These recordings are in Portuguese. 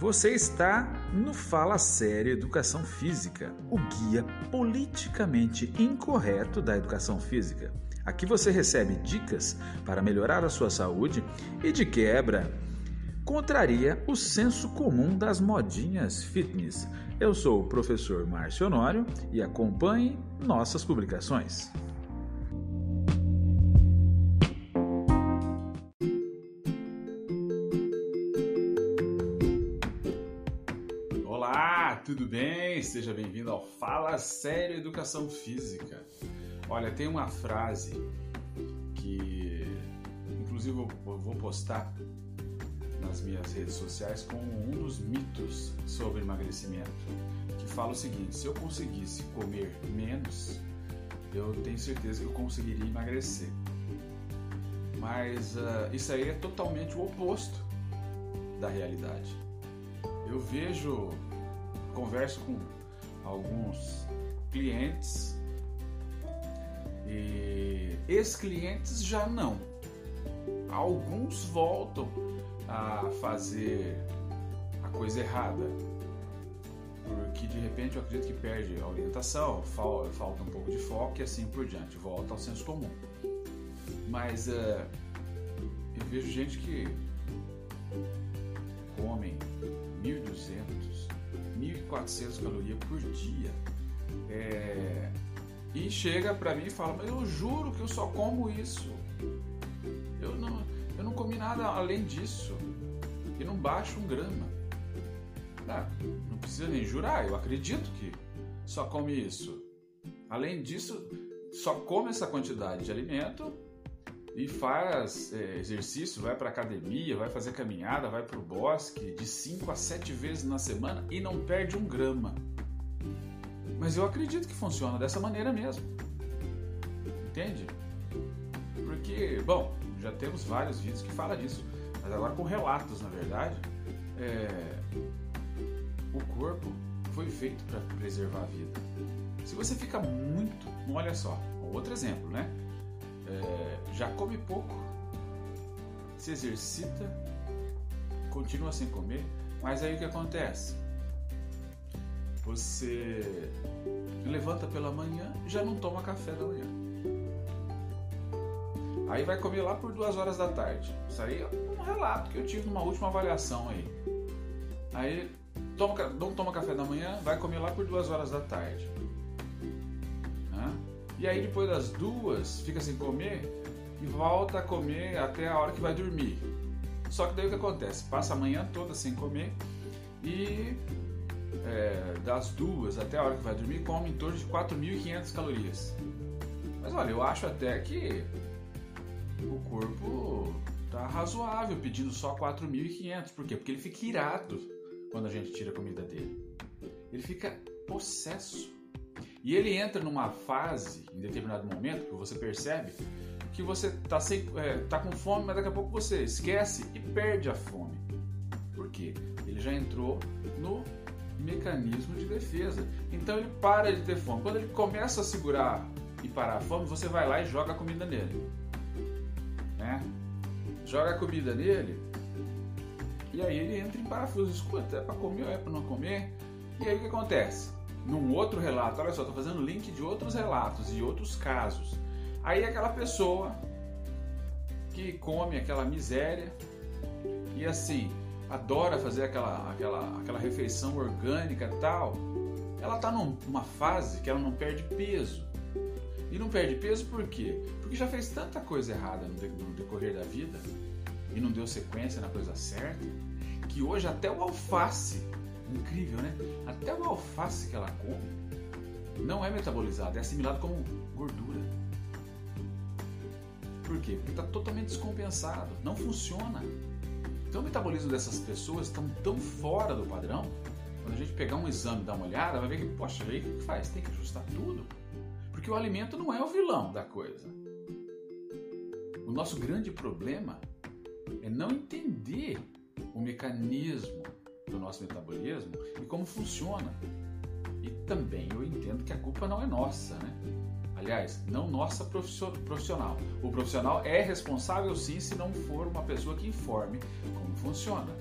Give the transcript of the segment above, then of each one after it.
Você está no Fala Sério Educação Física, o guia politicamente incorreto da educação física. Aqui você recebe dicas para melhorar a sua saúde e, de quebra, contraria o senso comum das modinhas fitness. Eu sou o professor Márcio Honório e acompanhe nossas publicações. Seja bem-vindo ao Fala Sério Educação Física. Olha, tem uma frase que, inclusive, eu vou postar nas minhas redes sociais com um dos mitos sobre emagrecimento, que fala o seguinte: se eu conseguisse comer menos, eu tenho certeza que eu conseguiria emagrecer. Mas uh, isso aí é totalmente o oposto da realidade. Eu vejo converso com alguns clientes e ex-clientes já não. Alguns voltam a fazer a coisa errada. Porque de repente eu acredito que perde a orientação, falta um pouco de foco e assim por diante, volta ao senso comum. Mas uh, eu vejo gente que comem 1.200, 1.400 calorias por dia. É... E chega para mim e fala, mas eu juro que eu só como isso. Eu não, eu não comi nada além disso. E não baixo um grama. Não, não precisa nem jurar, eu acredito que só come isso. Além disso, só come essa quantidade de alimento e faz é, exercício, vai para academia, vai fazer caminhada, vai para o bosque de 5 a 7 vezes na semana e não perde um grama. Mas eu acredito que funciona dessa maneira mesmo. Entende? Porque, bom, já temos vários vídeos que falam disso, mas agora com relatos, na verdade, é, o corpo foi feito para preservar a vida. Se você fica muito, olha só, outro exemplo, né? É, já come pouco, se exercita, continua sem comer, mas aí o que acontece? Você levanta pela manhã já não toma café da manhã. Aí vai comer lá por duas horas da tarde. Isso aí é um relato que eu tive numa última avaliação aí. Aí toma, não toma café da manhã, vai comer lá por duas horas da tarde. E aí depois das duas fica sem comer e volta a comer até a hora que vai dormir. Só que daí o que acontece? Passa a manhã toda sem comer e é, das duas até a hora que vai dormir come em torno de 4.500 calorias. Mas olha, eu acho até que o corpo tá razoável pedindo só 4.500. Por quê? Porque ele fica irado quando a gente tira a comida dele. Ele fica possesso. E ele entra numa fase, em determinado momento, que você percebe que você está é, tá com fome, mas daqui a pouco você esquece e perde a fome. Por quê? Ele já entrou no mecanismo de defesa. Então ele para de ter fome. Quando ele começa a segurar e parar a fome, você vai lá e joga a comida nele. Né? Joga a comida nele e aí ele entra em parafuso. Escuta, é para comer ou é para não comer? E aí o que acontece? Num outro relato, olha só, estou fazendo link de outros relatos e outros casos. Aí aquela pessoa que come aquela miséria e assim adora fazer aquela, aquela, aquela refeição orgânica tal, ela está numa fase que ela não perde peso. E não perde peso por quê? Porque já fez tanta coisa errada no decorrer da vida e não deu sequência na coisa certa, que hoje até o alface Incrível, né? Até o alface que ela come não é metabolizado, é assimilado como gordura. Por quê? Porque está totalmente descompensado, não funciona. Então o metabolismo dessas pessoas estão tão fora do padrão. Quando a gente pegar um exame e dar uma olhada, vai ver que, poxa, aí o que faz? Tem que ajustar tudo. Porque o alimento não é o vilão da coisa. O nosso grande problema é não entender o mecanismo do nosso metabolismo e como funciona. E também eu entendo que a culpa não é nossa, né? Aliás, não nossa profissional. O profissional é responsável sim se não for uma pessoa que informe como funciona.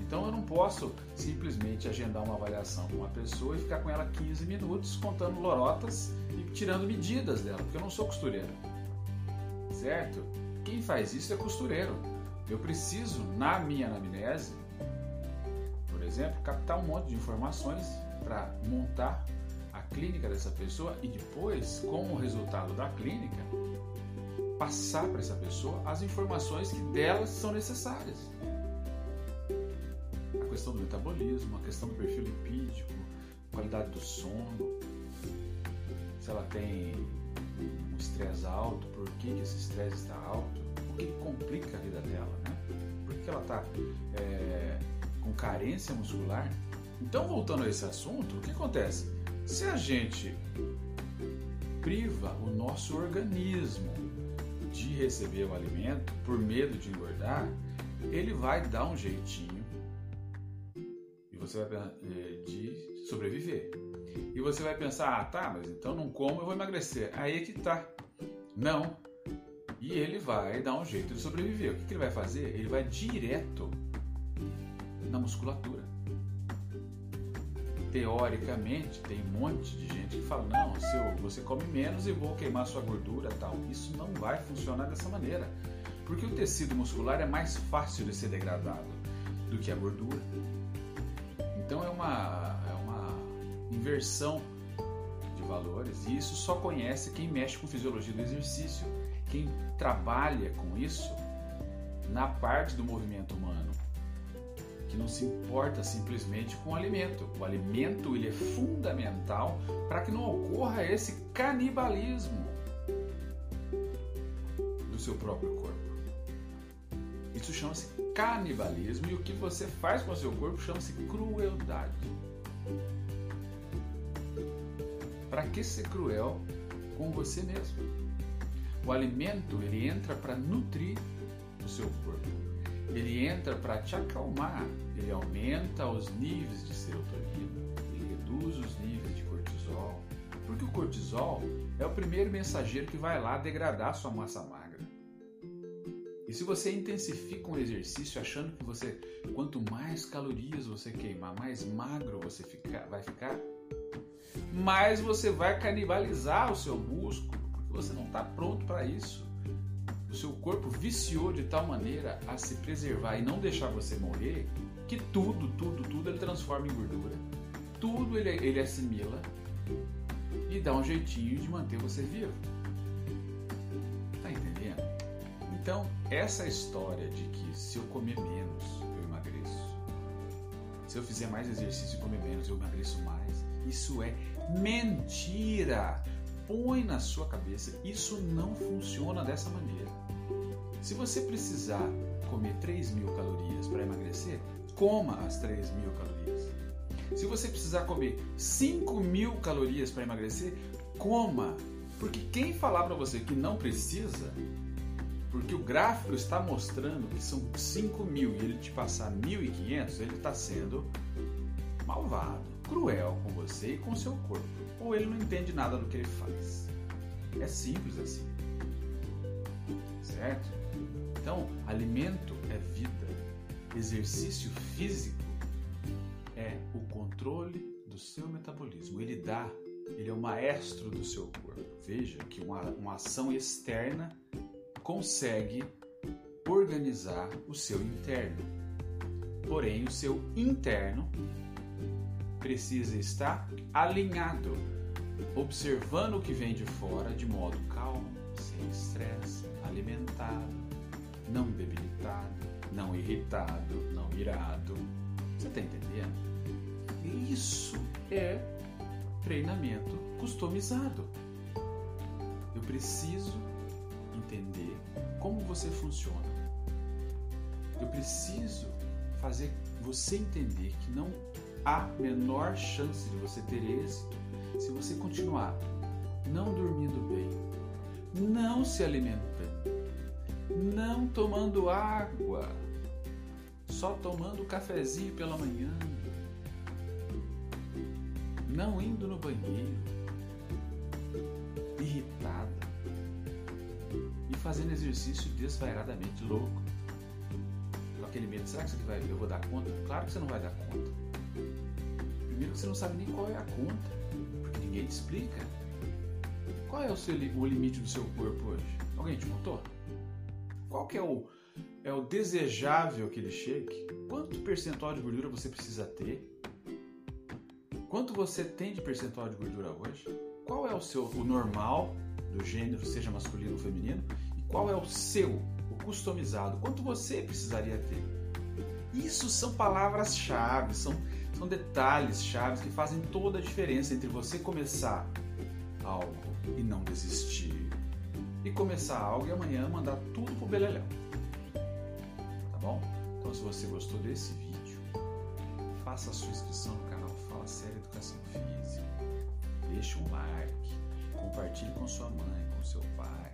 Então eu não posso simplesmente agendar uma avaliação com uma pessoa e ficar com ela 15 minutos contando lorotas e tirando medidas dela, porque eu não sou costureiro. Certo? Quem faz isso é costureiro. Eu preciso, na minha anamnese, por exemplo, captar um monte de informações para montar a clínica dessa pessoa e depois, com o resultado da clínica, passar para essa pessoa as informações que delas são necessárias questão do metabolismo, a questão do perfil lipídico, qualidade do sono, se ela tem um estresse alto, por que, que esse estresse está alto, o que complica a vida dela, né? Por que ela está é, com carência muscular? Então, voltando a esse assunto, o que acontece? Se a gente priva o nosso organismo de receber o alimento por medo de engordar, ele vai dar um jeitinho você vai eh, de sobreviver. E você vai pensar, ah, tá, mas então não como, eu vou emagrecer. Aí é que tá. Não. E ele vai dar um jeito de sobreviver. O que, que ele vai fazer? Ele vai direto na musculatura. Teoricamente, tem um monte de gente que fala: não, se eu, você come menos e vou queimar sua gordura tal. Isso não vai funcionar dessa maneira. Porque o tecido muscular é mais fácil de ser degradado do que a gordura. Então é uma, é uma inversão de valores e isso só conhece quem mexe com fisiologia do exercício, quem trabalha com isso na parte do movimento humano, que não se importa simplesmente com o alimento. O alimento ele é fundamental para que não ocorra esse canibalismo do seu próprio corpo. Isso chama-se canibalismo e o que você faz com o seu corpo chama-se crueldade. Para que ser cruel com você mesmo? O alimento ele entra para nutrir o seu corpo. Ele entra para te acalmar. Ele aumenta os níveis de serotonina. Ele reduz os níveis de cortisol. Porque o cortisol é o primeiro mensageiro que vai lá degradar sua massa magra. E se você intensifica um exercício achando que você, quanto mais calorias você queimar, mais magro você vai ficar, mais você vai canibalizar o seu músculo, porque você não está pronto para isso. O seu corpo viciou de tal maneira a se preservar e não deixar você morrer, que tudo, tudo, tudo ele transforma em gordura. Tudo ele, ele assimila e dá um jeitinho de manter você vivo. Então, essa história de que se eu comer menos, eu emagreço. Se eu fizer mais exercício e comer menos, eu emagreço mais. Isso é mentira. Põe na sua cabeça, isso não funciona dessa maneira. Se você precisar comer 3 mil calorias para emagrecer, coma as 3 mil calorias. Se você precisar comer 5 mil calorias para emagrecer, coma. Porque quem falar para você que não precisa, porque o gráfico está mostrando que são 5 mil e ele te passar 1.500, ele está sendo malvado, cruel com você e com seu corpo. Ou ele não entende nada do que ele faz. É simples assim. Certo? Então, alimento é vida. Exercício físico é o controle do seu metabolismo. Ele dá, ele é o maestro do seu corpo. Veja que uma, uma ação externa consegue organizar o seu interno. Porém, o seu interno precisa estar alinhado, observando o que vem de fora de modo calmo, sem estresse, alimentado, não debilitado, não irritado, não irado. Você está entendendo? Isso é treinamento customizado. Eu preciso entender como você funciona. Eu preciso fazer você entender que não há menor chance de você ter êxito se você continuar não dormindo bem, não se alimentando, não tomando água, só tomando cafezinho pela manhã, não indo no banheiro, irritada fazendo exercício desvairadamente louco. aquele medo, será que aqui vai, eu vou dar conta? Claro que você não vai dar conta. Primeiro que você não sabe nem qual é a conta, porque ninguém te explica. Qual é o, seu, o limite do seu corpo hoje? Alguém te contou? Qual que é o, é o desejável que ele chegue? Quanto percentual de gordura você precisa ter? Quanto você tem de percentual de gordura hoje? Qual é o seu o normal do gênero, seja masculino ou feminino? E qual é o seu, o customizado? Quanto você precisaria ter? Isso são palavras-chave, são, são detalhes-chave que fazem toda a diferença entre você começar algo e não desistir, e começar algo e amanhã mandar tudo pro beleléu. Tá bom? Então, se você gostou desse vídeo, faça a sua inscrição no canal Fala Sério Educação Física, deixe um like, compartilhe com sua mãe, com seu pai